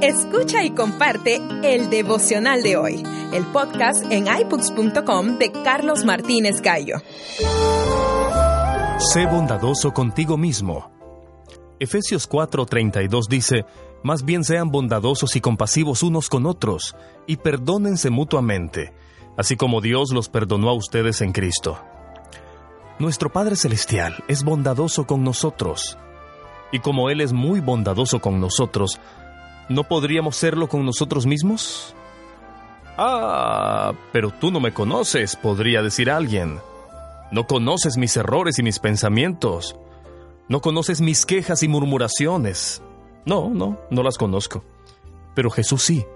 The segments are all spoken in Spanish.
Escucha y comparte el devocional de hoy, el podcast en iBooks.com de Carlos Martínez Gallo. Sé bondadoso contigo mismo. Efesios 4:32 dice, Más bien sean bondadosos y compasivos unos con otros, y perdónense mutuamente, así como Dios los perdonó a ustedes en Cristo. Nuestro Padre Celestial es bondadoso con nosotros, y como Él es muy bondadoso con nosotros, ¿no podríamos serlo con nosotros mismos? Ah, pero tú no me conoces, podría decir alguien. No conoces mis errores y mis pensamientos. No conoces mis quejas y murmuraciones. No, no, no las conozco. Pero Jesús sí.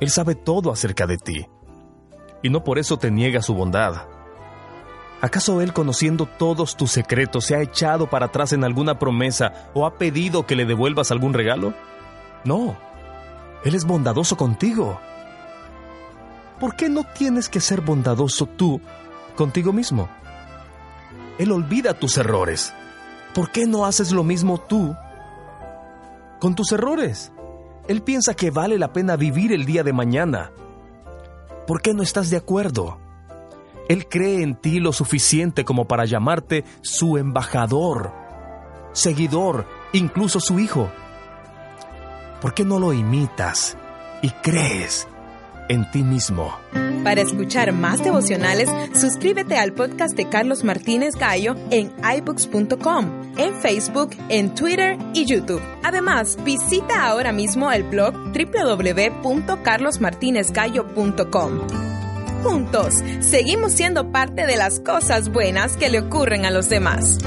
Él sabe todo acerca de ti. Y no por eso te niega su bondad. ¿Acaso Él, conociendo todos tus secretos, se ha echado para atrás en alguna promesa o ha pedido que le devuelvas algún regalo? No, Él es bondadoso contigo. ¿Por qué no tienes que ser bondadoso tú contigo mismo? Él olvida tus errores. ¿Por qué no haces lo mismo tú con tus errores? Él piensa que vale la pena vivir el día de mañana. ¿Por qué no estás de acuerdo? Él cree en ti lo suficiente como para llamarte su embajador, seguidor, incluso su hijo. ¿Por qué no lo imitas y crees en ti mismo? Para escuchar más devocionales, suscríbete al podcast de Carlos Martínez Gallo en iBooks.com, en Facebook, en Twitter y YouTube. Además, visita ahora mismo el blog www.carlosmartinezgallo.com. Juntos, seguimos siendo parte de las cosas buenas que le ocurren a los demás.